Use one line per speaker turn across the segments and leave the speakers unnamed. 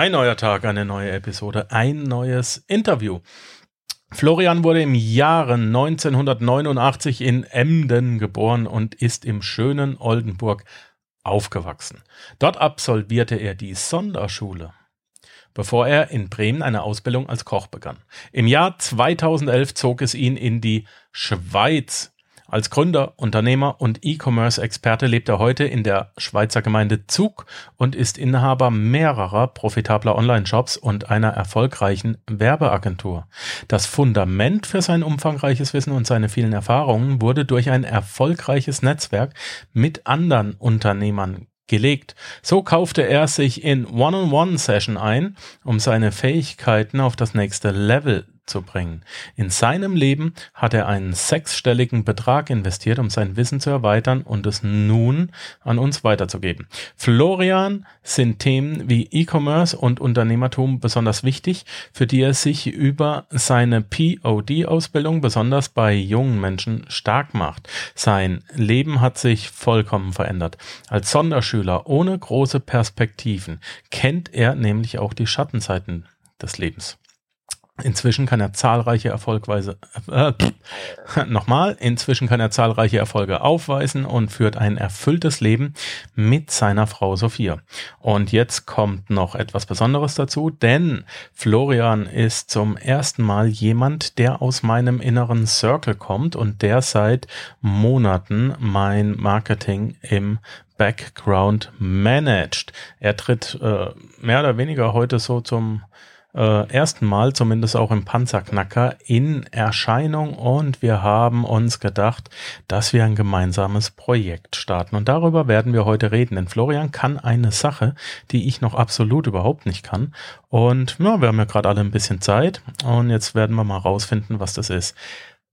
Ein neuer Tag, eine neue Episode, ein neues Interview. Florian wurde im Jahre 1989 in Emden geboren und ist im schönen Oldenburg aufgewachsen. Dort absolvierte er die Sonderschule, bevor er in Bremen eine Ausbildung als Koch begann. Im Jahr 2011 zog es ihn in die Schweiz. Als Gründer, Unternehmer und E-Commerce-Experte lebt er heute in der Schweizer Gemeinde Zug und ist Inhaber mehrerer profitabler Online-Shops und einer erfolgreichen Werbeagentur. Das Fundament für sein umfangreiches Wissen und seine vielen Erfahrungen wurde durch ein erfolgreiches Netzwerk mit anderen Unternehmern gelegt. So kaufte er sich in One-on-One-Session ein, um seine Fähigkeiten auf das nächste Level zu bringen. In seinem Leben hat er einen sechsstelligen Betrag investiert, um sein Wissen zu erweitern und es nun an uns weiterzugeben. Florian sind Themen wie E-Commerce und Unternehmertum besonders wichtig, für die er sich über seine POD-Ausbildung besonders bei jungen Menschen stark macht. Sein Leben hat sich vollkommen verändert. Als Sonderschüler ohne große Perspektiven kennt er nämlich auch die Schattenseiten des Lebens. Inzwischen kann er zahlreiche Erfolgweise, äh, nochmal, inzwischen kann er zahlreiche Erfolge aufweisen und führt ein erfülltes Leben mit seiner Frau Sophia. Und jetzt kommt noch etwas Besonderes dazu, denn Florian ist zum ersten Mal jemand, der aus meinem inneren Circle kommt und der seit Monaten mein Marketing im Background managt. Er tritt äh, mehr oder weniger heute so zum äh, ersten Mal, zumindest auch im Panzerknacker, in Erscheinung und wir haben uns gedacht, dass wir ein gemeinsames Projekt starten. Und darüber werden wir heute reden, denn Florian kann eine Sache, die ich noch absolut überhaupt nicht kann. Und ja, wir haben ja gerade alle ein bisschen Zeit und jetzt werden wir mal rausfinden, was das ist.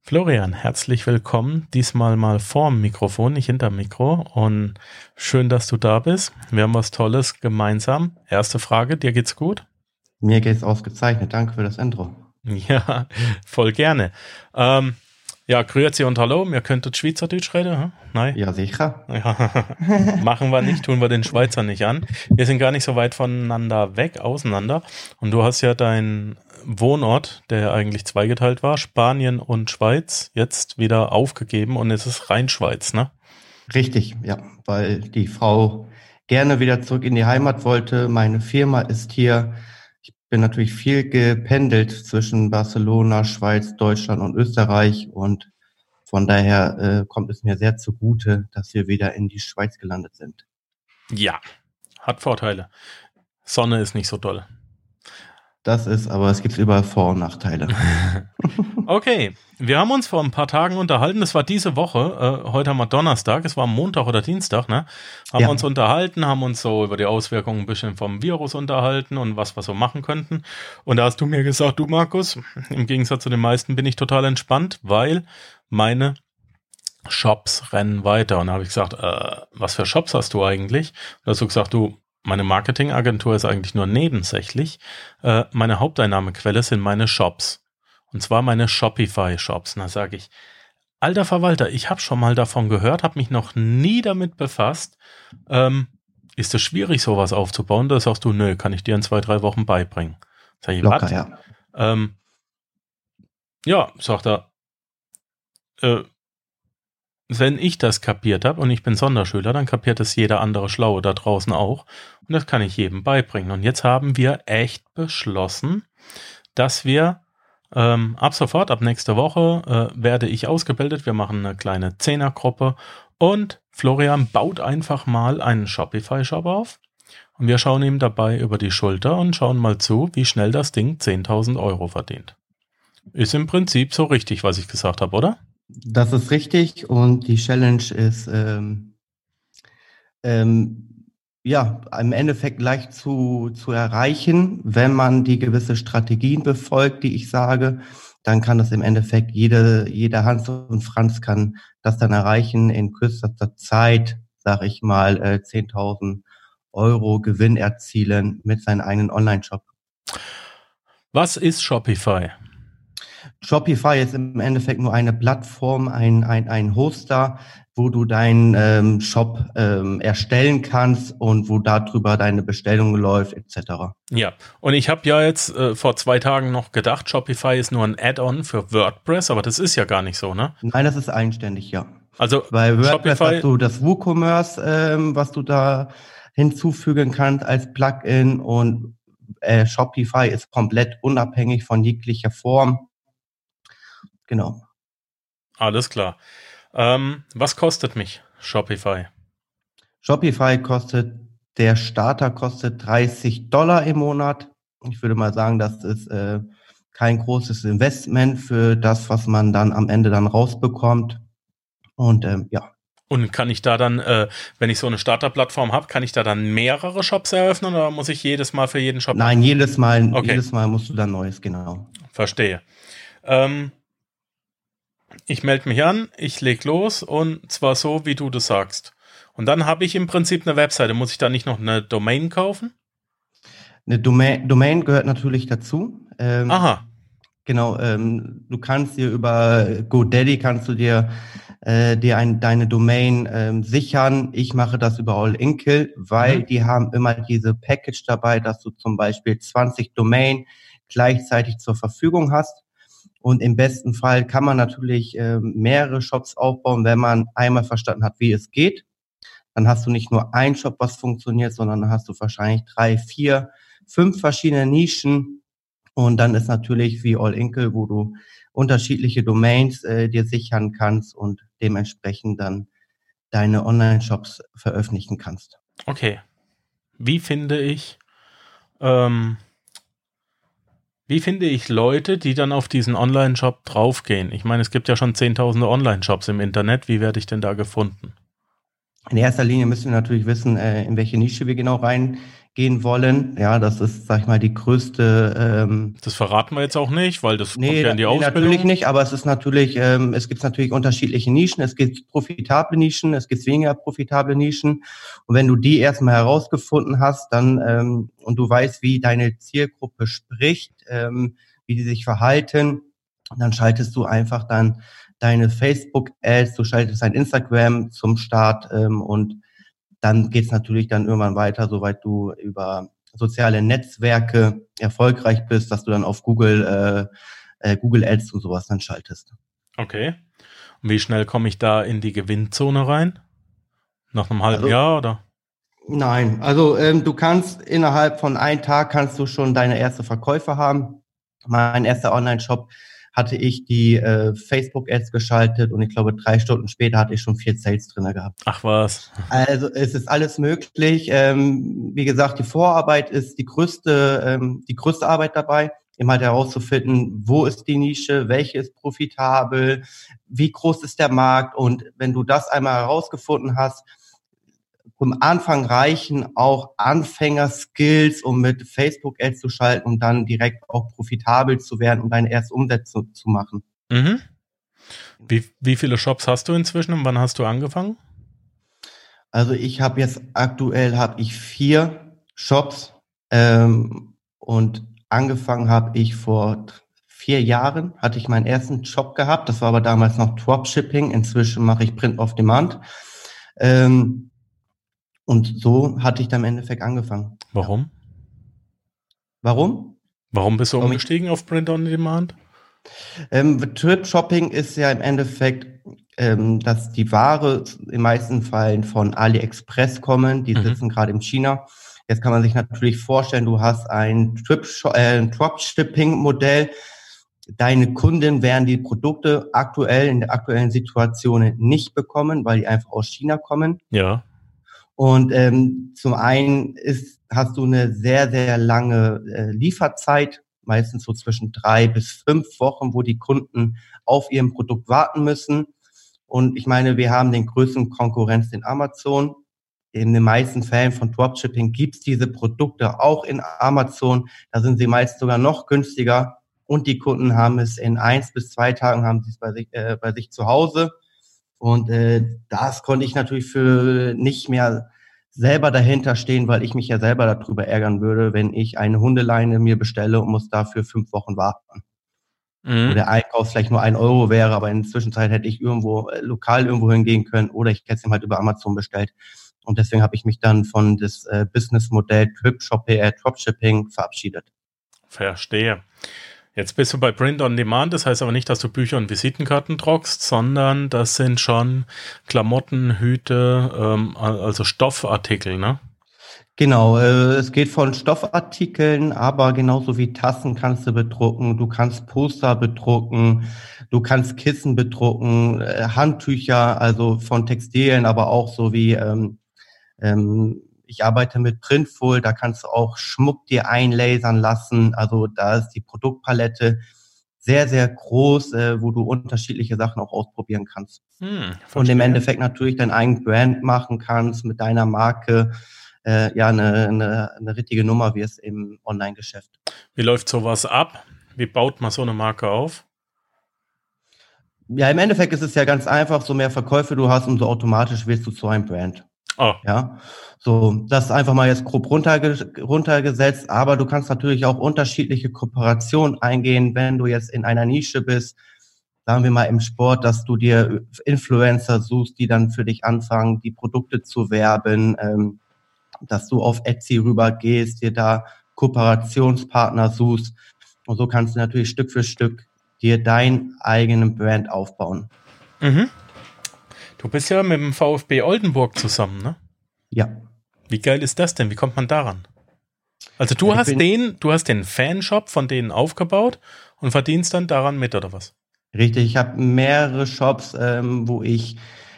Florian, herzlich willkommen. Diesmal mal vorm Mikrofon, nicht hinterm Mikro. Und schön, dass du da bist. Wir haben was Tolles gemeinsam. Erste Frage, dir geht's gut?
Mir geht's ausgezeichnet. Danke für das Intro.
Ja, voll gerne. Ähm, ja, grüezi und hallo. Mir könntet Schweizerdeutsch reden, hm?
Nein? Ja, sicher.
Ja. Machen wir nicht, tun wir den Schweizer nicht an. Wir sind gar nicht so weit voneinander weg, auseinander. Und du hast ja deinen Wohnort, der eigentlich zweigeteilt war, Spanien und Schweiz, jetzt wieder aufgegeben und es ist rein Schweiz, ne?
Richtig, ja, weil die Frau gerne wieder zurück in die Heimat wollte. Meine Firma ist hier bin natürlich viel gependelt zwischen Barcelona, Schweiz, Deutschland und Österreich und von daher äh, kommt es mir sehr zugute, dass wir wieder in die Schweiz gelandet sind.
Ja, hat Vorteile. Sonne ist nicht so toll.
Das ist, aber es gibt überall Vor- und Nachteile.
okay, wir haben uns vor ein paar Tagen unterhalten. Das war diese Woche. Äh, heute haben wir Donnerstag. Es war Montag oder Dienstag, ne? Haben ja. uns unterhalten, haben uns so über die Auswirkungen ein bisschen vom Virus unterhalten und was wir so machen könnten. Und da hast du mir gesagt, du Markus, im Gegensatz zu den meisten bin ich total entspannt, weil meine Shops rennen weiter. Und da habe ich gesagt, äh, was für Shops hast du eigentlich? Und da hast du gesagt, du, meine Marketingagentur ist eigentlich nur nebensächlich. Äh, meine Haupteinnahmequelle sind meine Shops. Und zwar meine Shopify-Shops. Und da sage ich, alter Verwalter, ich habe schon mal davon gehört, habe mich noch nie damit befasst. Ähm, ist es schwierig, sowas aufzubauen? Da sagst du, nö, kann ich dir in zwei, drei Wochen beibringen.
Sag ich, Locker, ja.
Ähm, ja, sagt er, äh, wenn ich das kapiert habe und ich bin Sonderschüler, dann kapiert es jeder andere Schlaue da draußen auch. Und das kann ich jedem beibringen. Und jetzt haben wir echt beschlossen, dass wir ähm, ab sofort, ab nächster Woche, äh, werde ich ausgebildet. Wir machen eine kleine Zehnergruppe und Florian baut einfach mal einen Shopify-Shop auf. Und wir schauen ihm dabei über die Schulter und schauen mal zu, wie schnell das Ding 10.000 Euro verdient. Ist im Prinzip so richtig, was ich gesagt habe, oder?
Das ist richtig und die Challenge ist ähm, ähm, ja im Endeffekt leicht zu, zu erreichen, wenn man die gewisse Strategien befolgt, die ich sage. Dann kann das im Endeffekt jede, jeder Hans und Franz kann das dann erreichen in kürzester Zeit, sag ich mal, äh, 10.000 Euro Gewinn erzielen mit seinem eigenen Online-Shop.
Was ist Shopify?
Shopify ist im Endeffekt nur eine Plattform, ein, ein, ein Hoster, wo du deinen ähm, Shop ähm, erstellen kannst und wo darüber deine Bestellung läuft, etc.
Ja, und ich habe ja jetzt äh, vor zwei Tagen noch gedacht, Shopify ist nur ein Add-on für WordPress, aber das ist ja gar nicht so, ne?
Nein, das ist eigenständig, ja.
Also
bei WordPress Shopify hast du das WooCommerce, ähm, was du da hinzufügen kannst als Plugin und äh, Shopify ist komplett unabhängig von jeglicher Form. Genau.
Alles klar. Ähm, was kostet mich Shopify?
Shopify kostet, der Starter kostet 30 Dollar im Monat. Ich würde mal sagen, das ist äh, kein großes Investment für das, was man dann am Ende dann rausbekommt. Und ähm, ja.
Und kann ich da dann, äh, wenn ich so eine Starterplattform habe, kann ich da dann mehrere Shops eröffnen oder muss ich jedes Mal für jeden Shop?
Nein, jedes Mal, okay. jedes Mal musst du dann neues, genau.
Verstehe. Ähm, ich melde mich an, ich leg los und zwar so, wie du das sagst. Und dann habe ich im Prinzip eine Webseite. Muss ich da nicht noch eine Domain kaufen?
Eine Domain, Domain gehört natürlich dazu.
Ähm, Aha.
Genau, ähm, du kannst dir über GoDaddy kannst du dir äh, dir ein, deine Domain ähm, sichern. Ich mache das über All Inkle, weil mhm. die haben immer diese Package dabei, dass du zum Beispiel 20 Domain gleichzeitig zur Verfügung hast. Und im besten Fall kann man natürlich äh, mehrere Shops aufbauen, wenn man einmal verstanden hat, wie es geht. Dann hast du nicht nur ein Shop, was funktioniert, sondern dann hast du wahrscheinlich drei, vier, fünf verschiedene Nischen. Und dann ist natürlich wie All Inkle, wo du unterschiedliche Domains äh, dir sichern kannst und dementsprechend dann deine Online-Shops veröffentlichen kannst.
Okay. Wie finde ich, ähm, wie finde ich Leute, die dann auf diesen Online-Shop draufgehen? Ich meine, es gibt ja schon zehntausende Online-Shops im Internet. Wie werde ich denn da gefunden?
In erster Linie müssen wir natürlich wissen, äh, in welche Nische wir genau rein gehen wollen. Ja, das ist, sag ich mal, die größte. Ähm,
das verraten wir jetzt auch nicht, weil das
nee, kommt ja in die nee, Ausbildung. Natürlich nicht, aber es ist natürlich, ähm, es gibt natürlich unterschiedliche Nischen. Es gibt profitable Nischen, es gibt weniger profitable Nischen. Und wenn du die erstmal herausgefunden hast, dann ähm, und du weißt, wie deine Zielgruppe spricht, ähm, wie die sich verhalten, dann schaltest du einfach dann deine Facebook-Ads, du schaltest dein Instagram zum Start ähm, und dann geht es natürlich dann irgendwann weiter, soweit du über soziale Netzwerke erfolgreich bist, dass du dann auf Google, äh, äh, Google Ads und sowas dann schaltest.
Okay. Und wie schnell komme ich da in die Gewinnzone rein? Nach einem halben also, Jahr oder?
Nein, also ähm, du kannst innerhalb von einem Tag kannst du schon deine erste Verkäufe haben. Mein erster Online-Shop hatte ich die äh, Facebook-Ads geschaltet und ich glaube, drei Stunden später hatte ich schon vier Sales drin gehabt.
Ach was.
Also es ist alles möglich. Ähm, wie gesagt, die Vorarbeit ist die größte, ähm, die größte Arbeit dabei, immer halt herauszufinden, wo ist die Nische, welche ist profitabel, wie groß ist der Markt und wenn du das einmal herausgefunden hast, vom Anfang reichen auch Anfänger-Skills, um mit Facebook-Ads zu schalten, um dann direkt auch profitabel zu werden, um deine erste Umsetzung zu machen.
Mhm. Wie, wie viele Shops hast du inzwischen und wann hast du angefangen?
Also ich habe jetzt aktuell habe ich vier Shops ähm, und angefangen habe ich vor vier Jahren hatte ich meinen ersten Shop gehabt. Das war aber damals noch Dropshipping. Inzwischen mache ich Print of Demand. Ähm, und so hatte ich dann im Endeffekt angefangen.
Warum?
Warum?
Warum bist du Warum umgestiegen auf Print on Demand?
Ähm, Trip Shopping ist ja im Endeffekt, ähm, dass die Ware in meisten Fällen von AliExpress kommen. Die mhm. sitzen gerade in China. Jetzt kann man sich natürlich vorstellen, du hast ein Trip äh, Dropshipping Modell. Deine Kunden werden die Produkte aktuell in der aktuellen Situation nicht bekommen, weil die einfach aus China kommen.
Ja.
Und ähm, zum einen ist, hast du eine sehr, sehr lange äh, Lieferzeit, meistens so zwischen drei bis fünf Wochen, wo die Kunden auf ihrem Produkt warten müssen. Und ich meine, wir haben den größten Konkurrenz in Amazon. In den meisten Fällen von Dropshipping gibt's diese Produkte auch in Amazon. Da sind sie meist sogar noch günstiger. Und die Kunden haben es in eins bis zwei Tagen haben sie es bei sich, äh, bei sich zu Hause. Und äh, das konnte ich natürlich für nicht mehr selber dahinter stehen, weil ich mich ja selber darüber ärgern würde, wenn ich eine Hundeleine mir bestelle und muss dafür fünf Wochen warten. mhm. wo der Einkauf vielleicht nur ein Euro wäre, aber in der Zwischenzeit hätte ich irgendwo äh, lokal irgendwo hingehen können oder ich hätte es ihm halt über Amazon bestellt. Und deswegen habe ich mich dann von das äh, Businessmodell Trip Shopping, äh, Dropshipping verabschiedet.
Verstehe. Jetzt bist du bei Print on Demand, das heißt aber nicht, dass du Bücher und Visitenkarten druckst, sondern das sind schon Klamotten, Hüte, ähm, also Stoffartikel, ne?
Genau, äh, es geht von Stoffartikeln, aber genauso wie Tassen kannst du bedrucken, du kannst Poster bedrucken, du kannst Kissen bedrucken, äh, Handtücher, also von Textilien, aber auch so wie ähm, ähm, ich arbeite mit Printful, da kannst du auch Schmuck dir einlasern lassen. Also da ist die Produktpalette sehr, sehr groß, äh, wo du unterschiedliche Sachen auch ausprobieren kannst. Hm, und im Endeffekt natürlich dein eigenes Brand machen kannst mit deiner Marke. Äh, ja, eine, eine, eine richtige Nummer wie es im Online-Geschäft.
Wie läuft sowas ab? Wie baut man so eine Marke auf?
Ja, im Endeffekt ist es ja ganz einfach, so mehr Verkäufe du hast, umso automatisch wirst du zu einem Brand. Oh. Ja, so, das ist einfach mal jetzt grob runterge runtergesetzt, aber du kannst natürlich auch unterschiedliche Kooperationen eingehen, wenn du jetzt in einer Nische bist, sagen wir mal im Sport, dass du dir Influencer suchst, die dann für dich anfangen, die Produkte zu werben, ähm, dass du auf Etsy rübergehst, dir da Kooperationspartner suchst und so kannst du natürlich Stück für Stück dir deinen eigenen Brand aufbauen. Mhm.
Du bist ja mit dem VfB Oldenburg zusammen, ne?
Ja.
Wie geil ist das denn? Wie kommt man daran? Also du ich hast den, du hast den Fanshop von denen aufgebaut und verdienst dann daran mit, oder was?
Richtig, ich habe mehrere Shops, ähm, wo ich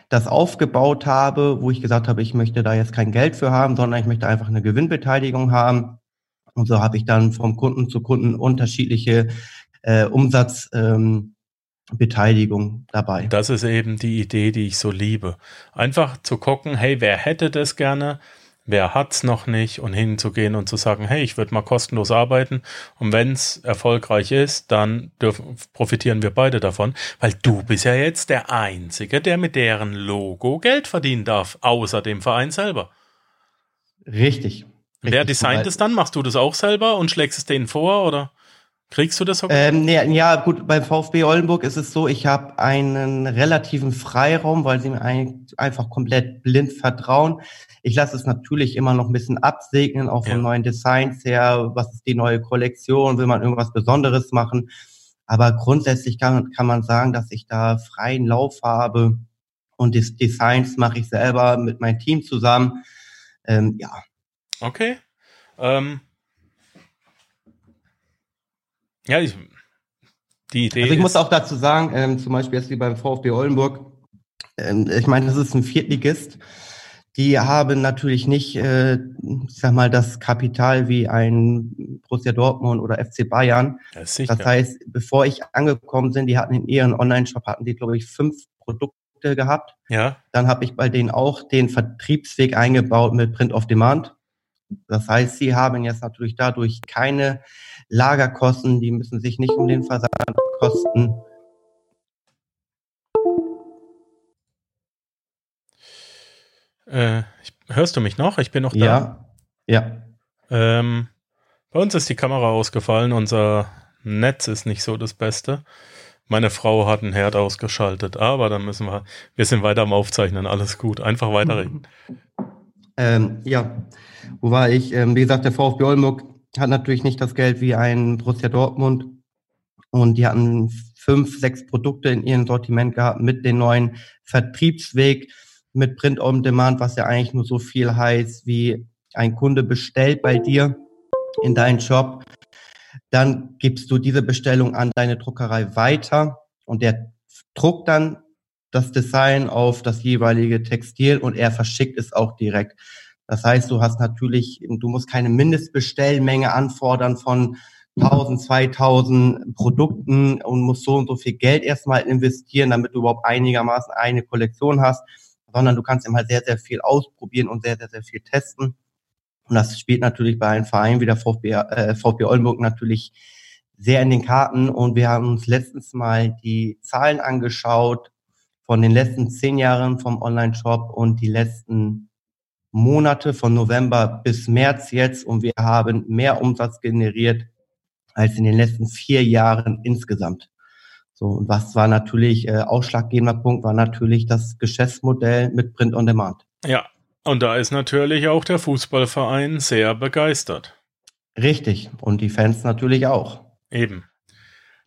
das aufgebaut habe, wo ich gesagt habe, ich möchte da jetzt kein Geld für haben, sondern ich möchte einfach eine Gewinnbeteiligung haben. Und so habe ich dann vom Kunden zu Kunden unterschiedliche äh, Umsatz, ähm, Beteiligung dabei.
Das ist eben die Idee, die ich so liebe. Einfach zu gucken, hey, wer hätte das gerne? Wer hat's noch nicht? Und hinzugehen und zu sagen, hey, ich würde mal kostenlos arbeiten. Und wenn's erfolgreich ist, dann dürfen, profitieren wir beide davon. Weil du bist ja jetzt der Einzige, der mit deren Logo Geld verdienen darf, außer dem Verein selber.
Richtig.
Wer designt es dann? Machst du das auch selber und schlägst es denen vor, oder? Kriegst du das?
Ähm, nee, ja, gut, beim VfB Oldenburg ist es so, ich habe einen relativen Freiraum, weil sie mir ein, einfach komplett blind vertrauen. Ich lasse es natürlich immer noch ein bisschen absegnen, auch von ja. neuen Designs her. Was ist die neue Kollektion? Will man irgendwas Besonderes machen? Aber grundsätzlich kann, kann man sagen, dass ich da freien Lauf habe und die Designs mache ich selber mit meinem Team zusammen. Ähm, ja.
Okay. Ähm, ja, ich, die Idee.
Also ich muss auch dazu sagen, ähm, zum Beispiel jetzt wie beim VfB Oldenburg, ähm, ich meine, das ist ein Viertligist. Die haben natürlich nicht, äh, ich sag mal, das Kapital wie ein Borussia Dortmund oder FC Bayern. Das, das heißt, bevor ich angekommen bin, die hatten in ihren Online-Shop hatten die, glaube ich, fünf Produkte gehabt.
Ja.
Dann habe ich bei denen auch den Vertriebsweg eingebaut mit Print of Demand. Das heißt, sie haben jetzt natürlich dadurch keine Lagerkosten, die müssen sich nicht um den Versand kosten.
Äh, hörst du mich noch? Ich bin noch da.
Ja. Ja.
Ähm, bei uns ist die Kamera ausgefallen. Unser Netz ist nicht so das Beste. Meine Frau hat einen Herd ausgeschaltet, aber dann müssen wir, wir sind weiter am Aufzeichnen, alles gut. Einfach weiterreden.
Ähm, ja, wo war ich? Ähm, wie gesagt, der VfB Oldenburg hat natürlich nicht das Geld wie ein Borussia Dortmund. Und die hatten fünf, sechs Produkte in ihrem Sortiment gehabt mit dem neuen Vertriebsweg, mit Print on Demand, was ja eigentlich nur so viel heißt, wie ein Kunde bestellt bei dir in deinen Shop. Dann gibst du diese Bestellung an deine Druckerei weiter und der druckt dann das Design auf das jeweilige Textil und er verschickt es auch direkt. Das heißt, du hast natürlich, du musst keine Mindestbestellmenge anfordern von 1000, 2000 Produkten und musst so und so viel Geld erstmal investieren, damit du überhaupt einigermaßen eine Kollektion hast, sondern du kannst immer sehr, sehr viel ausprobieren und sehr, sehr, sehr viel testen. Und das spielt natürlich bei einem Verein wie der VfB, äh, VfB Oldenburg natürlich sehr in den Karten. Und wir haben uns letztens mal die Zahlen angeschaut von den letzten zehn Jahren vom Online-Shop und die letzten Monate von November bis März jetzt und wir haben mehr Umsatz generiert als in den letzten vier Jahren insgesamt. So, und was war natürlich äh, ausschlaggebender Punkt, war natürlich das Geschäftsmodell mit Print on Demand.
Ja, und da ist natürlich auch der Fußballverein sehr begeistert.
Richtig, und die Fans natürlich auch.
Eben.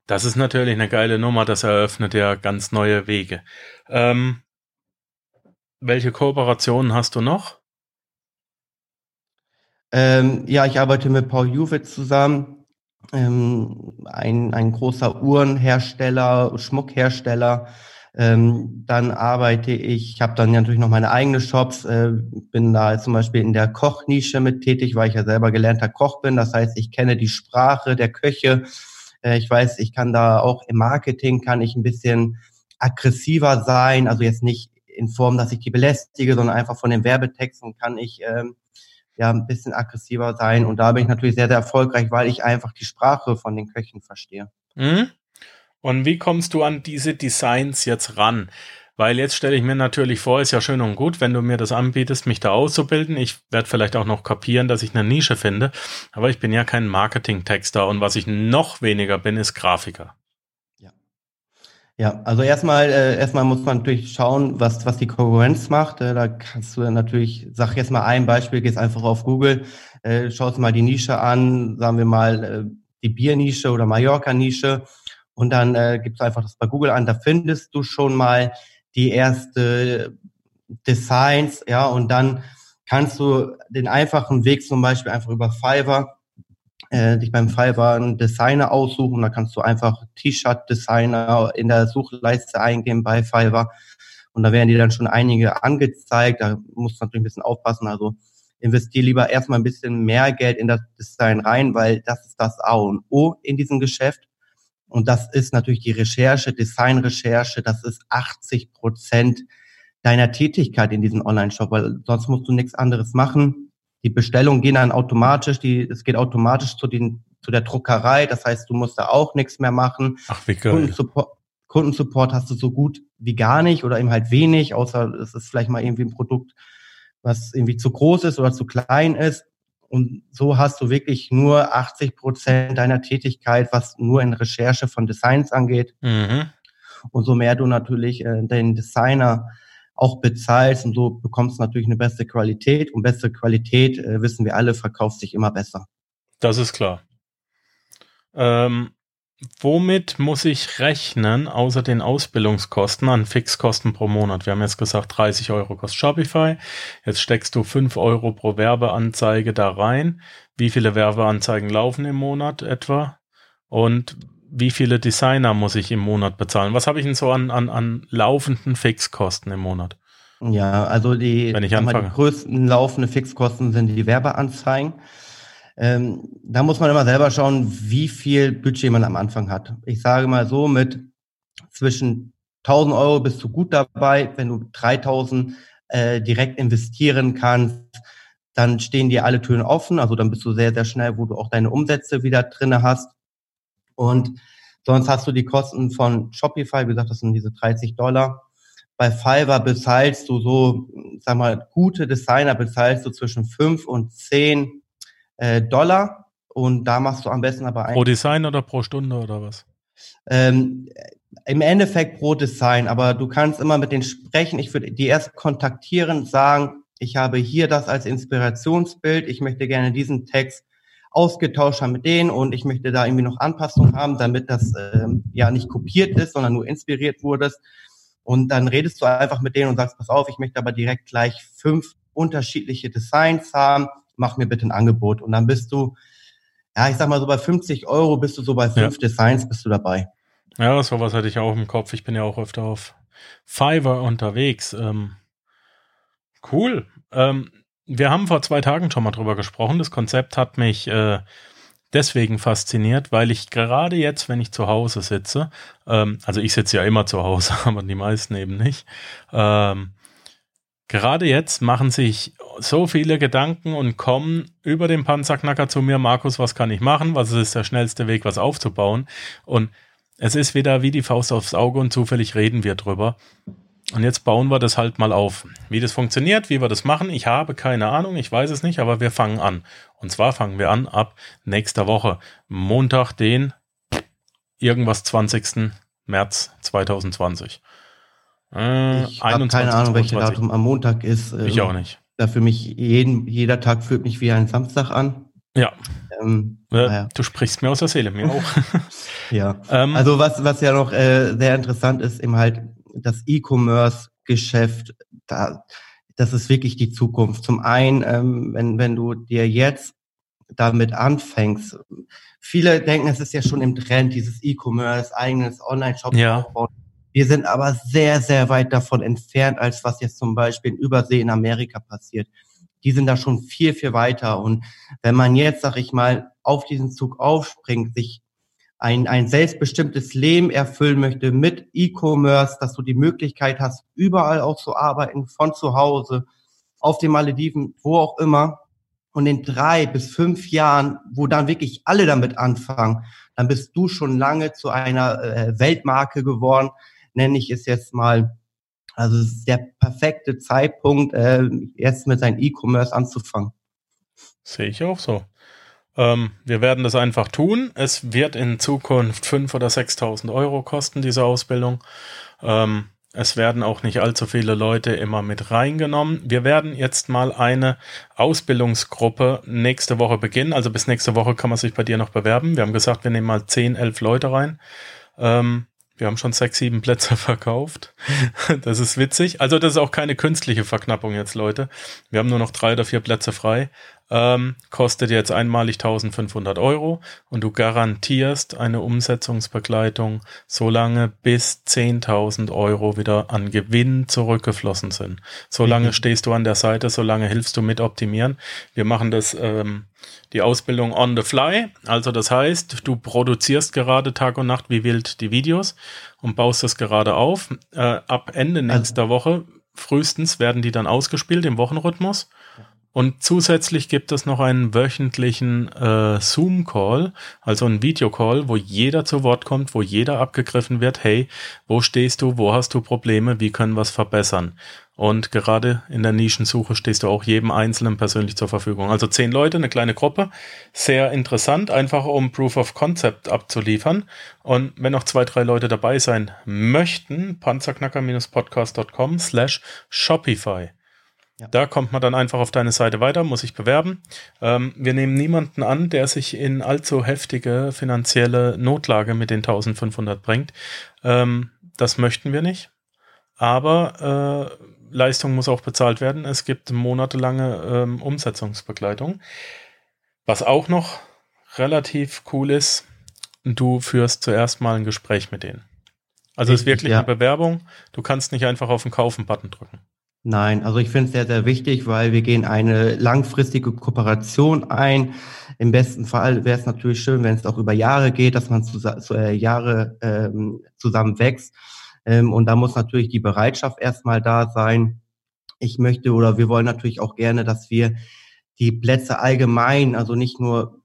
Das ist natürlich eine geile Nummer, das eröffnet ja ganz neue Wege. Ähm, welche Kooperationen hast du noch?
Ähm, ja, ich arbeite mit Paul Juwitz zusammen ähm, ein, ein großer Uhrenhersteller, Schmuckhersteller. Ähm, dann arbeite ich, ich habe dann natürlich noch meine eigenen Shops, äh, bin da zum Beispiel in der Kochnische mit tätig, weil ich ja selber gelernter Koch bin. Das heißt, ich kenne die Sprache der Köche. Äh, ich weiß, ich kann da auch im Marketing kann ich ein bisschen aggressiver sein, also jetzt nicht in Form, dass ich die belästige, sondern einfach von den Werbetexten kann ich ähm, ja ein bisschen aggressiver sein. Und da bin ich natürlich sehr, sehr erfolgreich, weil ich einfach die Sprache von den Köchen verstehe.
Mhm. Und wie kommst du an diese Designs jetzt ran? Weil jetzt stelle ich mir natürlich vor, ist ja schön und gut, wenn du mir das anbietest, mich da auszubilden. Ich werde vielleicht auch noch kapieren, dass ich eine Nische finde. Aber ich bin ja kein Marketing-Texter und was ich noch weniger bin, ist Grafiker.
Ja, also erstmal, äh, erstmal muss man natürlich schauen, was, was die Konkurrenz macht. Äh, da kannst du natürlich, sag jetzt mal ein Beispiel, gehst einfach auf Google, äh, schaust mal die Nische an, sagen wir mal äh, die Biernische oder Mallorca-Nische und dann äh, gibst du einfach das bei Google an, da findest du schon mal die erste Designs, ja, und dann kannst du den einfachen Weg zum Beispiel einfach über Fiverr äh, dich beim Fiverr einen Designer aussuchen. Da kannst du einfach T-Shirt-Designer in der Suchleiste eingeben bei Fiverr. Und da werden dir dann schon einige angezeigt. Da musst du natürlich ein bisschen aufpassen. Also investier lieber erstmal ein bisschen mehr Geld in das Design rein, weil das ist das A und O in diesem Geschäft. Und das ist natürlich die Recherche, Designrecherche. Das ist 80 Prozent deiner Tätigkeit in diesem Online-Shop, weil sonst musst du nichts anderes machen die Bestellungen gehen dann automatisch, die, es geht automatisch zu, den, zu der Druckerei. Das heißt, du musst da auch nichts mehr machen.
Ach, wie geil.
Kundensupport, Kundensupport hast du so gut wie gar nicht oder eben halt wenig, außer es ist vielleicht mal irgendwie ein Produkt, was irgendwie zu groß ist oder zu klein ist. Und so hast du wirklich nur 80 Prozent deiner Tätigkeit, was nur in Recherche von Designs angeht. Mhm. Und so mehr du natürlich äh, den Designer auch bezahlst und so bekommst du natürlich eine bessere Qualität und bessere Qualität, äh, wissen wir alle, verkauft sich immer besser.
Das ist klar. Ähm, womit muss ich rechnen, außer den Ausbildungskosten an Fixkosten pro Monat? Wir haben jetzt gesagt, 30 Euro kostet Shopify. Jetzt steckst du 5 Euro pro Werbeanzeige da rein. Wie viele Werbeanzeigen laufen im Monat etwa? Und wie viele Designer muss ich im Monat bezahlen? Was habe ich denn so an, an, an laufenden Fixkosten im Monat?
Ja, also die,
Wenn ich anfange.
die größten laufenden Fixkosten sind die Werbeanzeigen. Ähm, da muss man immer selber schauen, wie viel Budget man am Anfang hat. Ich sage mal so, mit zwischen 1000 Euro bist du gut dabei. Wenn du 3000 äh, direkt investieren kannst, dann stehen dir alle Türen offen. Also dann bist du sehr, sehr schnell, wo du auch deine Umsätze wieder drinne hast. Und sonst hast du die Kosten von Shopify, wie gesagt, das sind diese 30 Dollar. Bei Fiverr bezahlst du so, sag mal, gute Designer bezahlst du zwischen 5 und 10 äh, Dollar. Und da machst du am besten aber
ein. Pro Design oder pro Stunde oder was?
Ähm, Im Endeffekt pro Design, aber du kannst immer mit denen sprechen. Ich würde die erst kontaktieren, sagen, ich habe hier das als Inspirationsbild, ich möchte gerne diesen Text ausgetauscht haben mit denen und ich möchte da irgendwie noch Anpassungen haben, damit das ähm, ja nicht kopiert ist, sondern nur inspiriert wurde. Und dann redest du einfach mit denen und sagst, pass auf, ich möchte aber direkt gleich fünf unterschiedliche Designs haben, mach mir bitte ein Angebot. Und dann bist du, ja, ich sag mal so bei 50 Euro bist du so bei fünf ja. Designs bist du dabei.
Ja, sowas hatte ich auch im Kopf. Ich bin ja auch öfter auf Fiverr unterwegs. Ähm, cool. Ähm, wir haben vor zwei Tagen schon mal drüber gesprochen. Das Konzept hat mich äh, deswegen fasziniert, weil ich gerade jetzt, wenn ich zu Hause sitze, ähm, also ich sitze ja immer zu Hause, aber die meisten eben nicht, ähm, gerade jetzt machen sich so viele Gedanken und kommen über den Panzerknacker zu mir, Markus, was kann ich machen? Was ist der schnellste Weg, was aufzubauen? Und es ist wieder wie die Faust aufs Auge und zufällig reden wir drüber. Und jetzt bauen wir das halt mal auf. Wie das funktioniert, wie wir das machen, ich habe keine Ahnung, ich weiß es nicht, aber wir fangen an. Und zwar fangen wir an ab nächster Woche. Montag, den irgendwas 20. März 2020.
Äh, ich habe keine Ahnung, welches Datum am Montag ist.
Ich ähm, auch nicht.
Da für mich jeden, jeder Tag fühlt mich wie ein Samstag an.
Ja. Ähm, äh, ja. Du sprichst mir aus der Seele, mir auch.
ja. Ähm, also was, was ja noch äh, sehr interessant ist, eben halt das E-Commerce-Geschäft, da, das ist wirklich die Zukunft. Zum einen, ähm, wenn, wenn du dir jetzt damit anfängst, viele denken, es ist ja schon im Trend, dieses E-Commerce, eigenes Online-Shop
ja. aufbauen.
Wir sind aber sehr, sehr weit davon entfernt, als was jetzt zum Beispiel in Übersee in Amerika passiert. Die sind da schon viel, viel weiter. Und wenn man jetzt, sag ich mal, auf diesen Zug aufspringt, sich ein, ein selbstbestimmtes Leben erfüllen möchte mit E-Commerce, dass du die Möglichkeit hast, überall auch zu arbeiten, von zu Hause, auf den Malediven, wo auch immer. Und in drei bis fünf Jahren, wo dann wirklich alle damit anfangen, dann bist du schon lange zu einer äh, Weltmarke geworden, nenne ich es jetzt mal. Also es ist der perfekte Zeitpunkt, äh, jetzt mit seinem E-Commerce anzufangen.
Sehe ich auch so. Ähm, wir werden das einfach tun. Es wird in Zukunft 5.000 oder 6.000 Euro kosten, diese Ausbildung. Ähm, es werden auch nicht allzu viele Leute immer mit reingenommen. Wir werden jetzt mal eine Ausbildungsgruppe nächste Woche beginnen. Also bis nächste Woche kann man sich bei dir noch bewerben. Wir haben gesagt, wir nehmen mal 10, 11 Leute rein. Ähm, wir haben schon sechs, sieben Plätze verkauft. Das ist witzig. Also das ist auch keine künstliche Verknappung jetzt, Leute. Wir haben nur noch drei oder vier Plätze frei. Ähm, kostet jetzt einmalig 1500 Euro und du garantierst eine Umsetzungsbegleitung so lange bis 10.000 Euro wieder an Gewinn zurückgeflossen sind. So lange mhm. stehst du an der Seite, so lange hilfst du mit optimieren. Wir machen das ähm, die Ausbildung on the fly. Also das heißt, du produzierst gerade Tag und Nacht wie wild die Videos und baust das gerade auf. Äh, ab Ende also nächster Woche frühestens werden die dann ausgespielt im Wochenrhythmus. Und zusätzlich gibt es noch einen wöchentlichen äh, Zoom-Call, also einen Videocall, wo jeder zu Wort kommt, wo jeder abgegriffen wird, hey, wo stehst du, wo hast du Probleme, wie können wir es verbessern? Und gerade in der Nischensuche stehst du auch jedem Einzelnen persönlich zur Verfügung. Also zehn Leute, eine kleine Gruppe. Sehr interessant, einfach um Proof of Concept abzuliefern. Und wenn noch zwei, drei Leute dabei sein möchten, panzerknacker-podcast.com slash Shopify. Ja. Da kommt man dann einfach auf deine Seite weiter, muss sich bewerben. Ähm, wir nehmen niemanden an, der sich in allzu heftige finanzielle Notlage mit den 1500 bringt. Ähm, das möchten wir nicht. Aber äh, Leistung muss auch bezahlt werden. Es gibt monatelange ähm, Umsetzungsbegleitung. Was auch noch relativ cool ist, du führst zuerst mal ein Gespräch mit denen. Also es ist wirklich ja. eine Bewerbung. Du kannst nicht einfach auf den Kaufen-Button drücken.
Nein, also ich finde es sehr, sehr wichtig, weil wir gehen eine langfristige Kooperation ein. Im besten Fall wäre es natürlich schön, wenn es auch über Jahre geht, dass man zu, zu äh, Jahre ähm, zusammen wächst. Ähm, und da muss natürlich die Bereitschaft erstmal da sein. Ich möchte oder wir wollen natürlich auch gerne, dass wir die Plätze allgemein, also nicht nur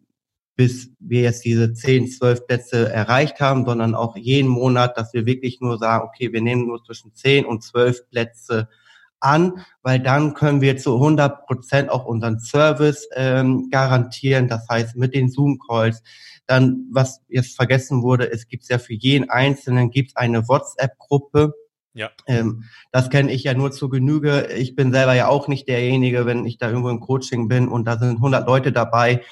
bis wir jetzt diese 10, 12 Plätze erreicht haben, sondern auch jeden Monat, dass wir wirklich nur sagen, okay, wir nehmen nur zwischen 10 und 12 Plätze an, weil dann können wir zu 100 Prozent auch unseren Service ähm, garantieren. Das heißt, mit den Zoom-Calls. Dann, was jetzt vergessen wurde, es gibt ja für jeden Einzelnen gibt's eine WhatsApp-Gruppe.
Ja.
Ähm, das kenne ich ja nur zu Genüge. Ich bin selber ja auch nicht derjenige, wenn ich da irgendwo im Coaching bin und da sind 100 Leute dabei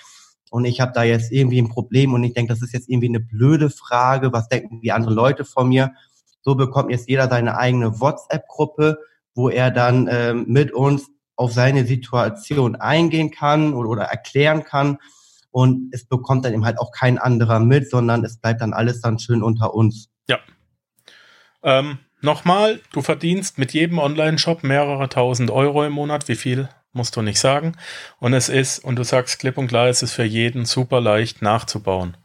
und ich habe da jetzt irgendwie ein Problem und ich denke, das ist jetzt irgendwie eine blöde Frage. Was denken die anderen Leute von mir? So bekommt jetzt jeder seine eigene WhatsApp-Gruppe wo er dann ähm, mit uns auf seine Situation eingehen kann oder, oder erklären kann. Und es bekommt dann eben halt auch kein anderer mit, sondern es bleibt dann alles dann schön unter uns.
Ja. Ähm, Nochmal, du verdienst mit jedem Online-Shop mehrere tausend Euro im Monat. Wie viel musst du nicht sagen. Und es ist, und du sagst klipp und klar, es ist für jeden super leicht nachzubauen.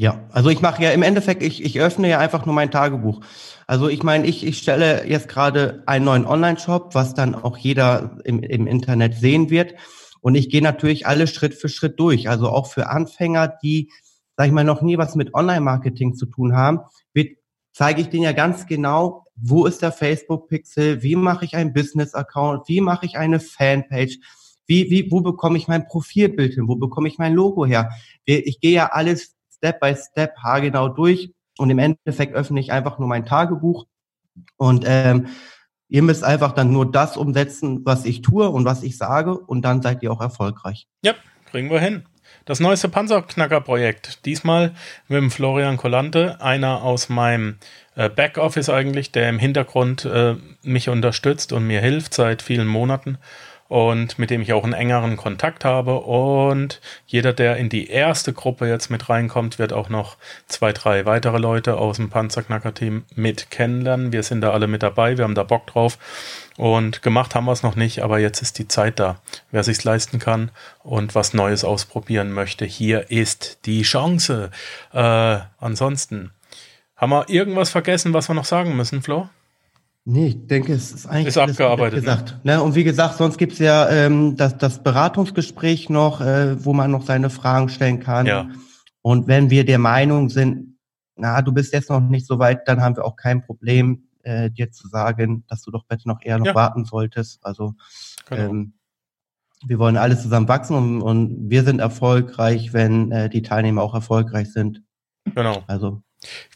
Ja, also ich mache ja im Endeffekt, ich, ich öffne ja einfach nur mein Tagebuch. Also ich meine, ich, ich stelle jetzt gerade einen neuen Online-Shop, was dann auch jeder im, im Internet sehen wird. Und ich gehe natürlich alles Schritt für Schritt durch. Also auch für Anfänger, die, sag ich mal, noch nie was mit Online-Marketing zu tun haben, wird, zeige ich denen ja ganz genau, wo ist der Facebook-Pixel, wie mache ich einen Business-Account, wie mache ich eine Fanpage, wie, wie, wo bekomme ich mein Profilbild hin, wo bekomme ich mein Logo her. Ich gehe ja alles Step by Step haargenau durch Und im Endeffekt öffne ich einfach nur mein Tagebuch und ähm, ihr müsst einfach dann nur das umsetzen, was ich tue und was ich sage und dann seid ihr auch erfolgreich.
Ja, kriegen wir hin. Das neueste Panzerknacker-Projekt. Diesmal mit dem Florian Collante, einer aus meinem äh, Backoffice eigentlich, der im Hintergrund äh, mich unterstützt und mir hilft seit vielen Monaten und mit dem ich auch einen engeren Kontakt habe. Und jeder, der in die erste Gruppe jetzt mit reinkommt, wird auch noch zwei, drei weitere Leute aus dem Panzerknacker-Team mit kennenlernen. Wir sind da alle mit dabei, wir haben da Bock drauf. Und gemacht haben wir es noch nicht, aber jetzt ist die Zeit da. Wer sich's leisten kann und was Neues ausprobieren möchte, hier ist die Chance. Äh, ansonsten, haben wir irgendwas vergessen, was wir noch sagen müssen, Flo?
Nee, ich denke, es ist eigentlich
ist abgearbeitet.
Ne? Gesagt. Ne? Und wie gesagt, sonst gibt's ja ähm, das, das Beratungsgespräch noch, äh, wo man noch seine Fragen stellen kann.
Ja.
Und wenn wir der Meinung sind, na, du bist jetzt noch nicht so weit, dann haben wir auch kein Problem, äh, dir zu sagen, dass du doch bitte noch eher noch ja. warten solltest. Also genau. ähm, wir wollen alle zusammen wachsen und, und wir sind erfolgreich, wenn äh, die Teilnehmer auch erfolgreich sind.
Genau.
Also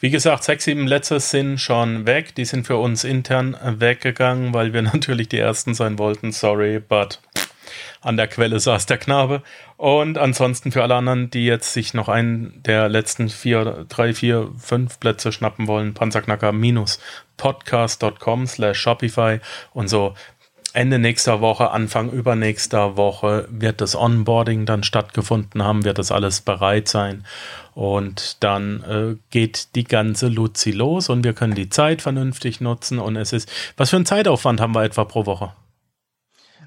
wie gesagt, sechs, sieben Letzte sind schon weg. Die sind für uns intern weggegangen, weil wir natürlich die Ersten sein wollten. Sorry, but an der Quelle saß der Knabe. Und ansonsten für alle anderen, die jetzt sich noch einen der letzten vier, drei, vier, fünf Plätze schnappen wollen, panzerknacker-podcast.com slash Shopify und so Ende nächster Woche, Anfang übernächster Woche wird das Onboarding dann stattgefunden haben, wird das alles bereit sein. Und dann äh, geht die ganze Luzi los und wir können die Zeit vernünftig nutzen. Und es ist, was für einen Zeitaufwand haben wir etwa pro Woche?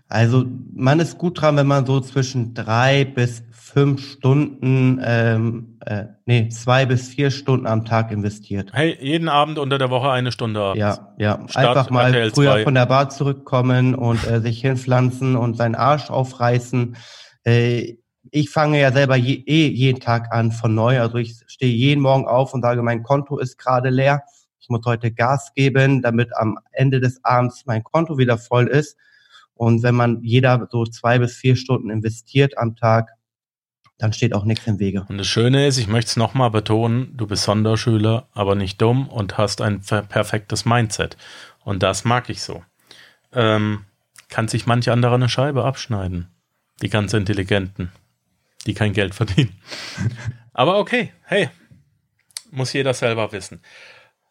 Also man ist gut dran, wenn man so zwischen drei bis fünf Stunden, ähm, äh, nee, zwei bis vier Stunden am Tag investiert.
Hey, jeden Abend unter der Woche eine Stunde abends.
Ja, ja. Start Einfach mal RTL früher 2. von der Bar zurückkommen und äh, sich hinpflanzen und seinen Arsch aufreißen. Äh, ich fange ja selber je, eh jeden Tag an von neu. Also ich stehe jeden Morgen auf und sage, mein Konto ist gerade leer. Ich muss heute Gas geben, damit am Ende des Abends mein Konto wieder voll ist. Und wenn man jeder so zwei bis vier Stunden investiert am Tag, dann steht auch nichts im Wege.
Und das Schöne ist, ich möchte es nochmal betonen, du bist Sonderschüler, aber nicht dumm und hast ein perfektes Mindset. Und das mag ich so. Ähm, kann sich manch anderer eine Scheibe abschneiden. Die ganz Intelligenten, die kein Geld verdienen. aber okay, hey, muss jeder selber wissen.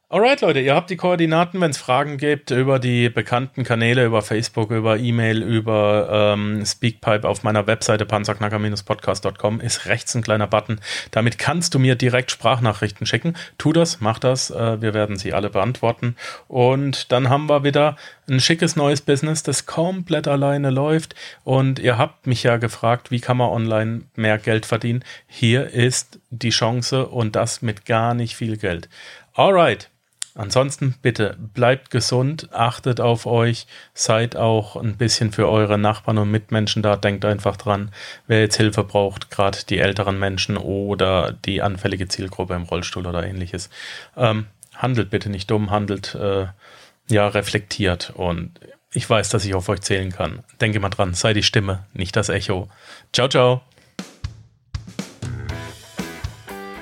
Alright, Leute, ihr habt die Koordinaten, wenn es Fragen gibt über die bekannten Kanäle, über Facebook, über E-Mail, über ähm, Speakpipe auf meiner Webseite panzerknacker-podcast.com ist rechts ein kleiner Button. Damit kannst du mir direkt Sprachnachrichten schicken. Tu das, mach das. Äh, wir werden sie alle beantworten. Und dann haben wir wieder ein schickes neues Business, das komplett alleine läuft. Und ihr habt mich ja gefragt, wie kann man online mehr Geld verdienen? Hier ist die Chance und das mit gar nicht viel Geld. Alright. Ansonsten bitte bleibt gesund, achtet auf euch, seid auch ein bisschen für eure Nachbarn und Mitmenschen da. Denkt einfach dran, wer jetzt Hilfe braucht, gerade die älteren Menschen oder die anfällige Zielgruppe im Rollstuhl oder ähnliches. Ähm, handelt bitte nicht dumm, handelt äh, ja reflektiert und ich weiß, dass ich auf euch zählen kann. Denke mal dran, sei die Stimme, nicht das Echo. Ciao, ciao.